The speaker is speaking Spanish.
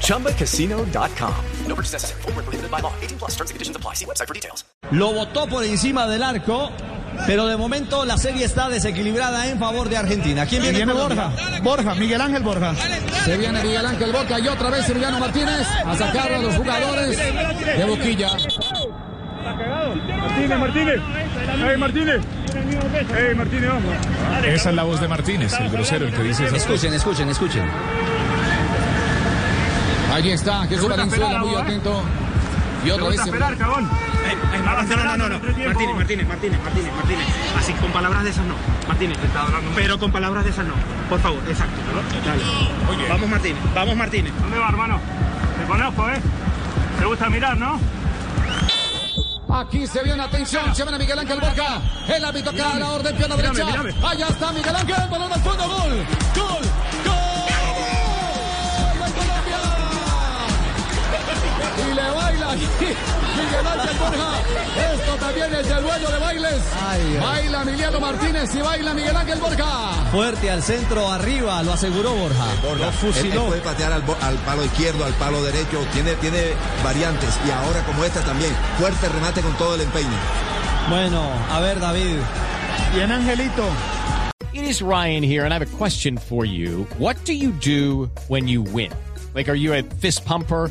ChumbaCasino.com. No purchase necessary. Full prohibited by law. 18 plus terms and conditions apply. See website for details. Lo botó por encima del arco, pero de momento la serie está desequilibrada en favor de Argentina. ¿Quién viene? Borja, Borja, Miguel Ángel Borja. Se viene Miguel Ángel Boca y otra vez Emiliano Martínez a sacar a los jugadores de Boquilla. Martínez, Martínez. Hey, Martínez. Hey, Martínez, vamos. Esa es la voz de Martínez, el grosero, el que dice esas cosas. Escuchen, escuchen, escuchen. Allí está Jesús Valenzuela muy ¿no? atento. Y Te otra vez esperar, cagón. No, no, no, no, Martínez, Martínez, Martínez, Martínez, Martínez. Así, con palabras de esas no. Martínez, pero con palabras de esas no. Por favor, exacto. Dale. Vamos, Martínez, vamos, Martínez. ¿Dónde va, hermano? Te conozco, ¿eh? Te gusta mirar, ¿no? Aquí se viene atención, se viene Miguel Ángel Boca. El árbitro acá a la orden, pierna derecha. Allá está Miguel Ángel, balón aquí Miguel Ángel Borja. Esto también es del dueño de bailes. Ay, ay. Baila Emiliano Martínez y baila Miguel Ángel Borja. Fuerte al centro, arriba, lo aseguró Borja. Borja. Lo fusiló. él puede patear al, palo izquierdo, al palo derecho, tiene, tiene variantes y ahora como esta también, fuerte remate con todo el empeine. Bueno, a ver, David. Bien, Angelito. It is Ryan here, and I have a question for you. What do you do when you win? Like, are you a fist pumper?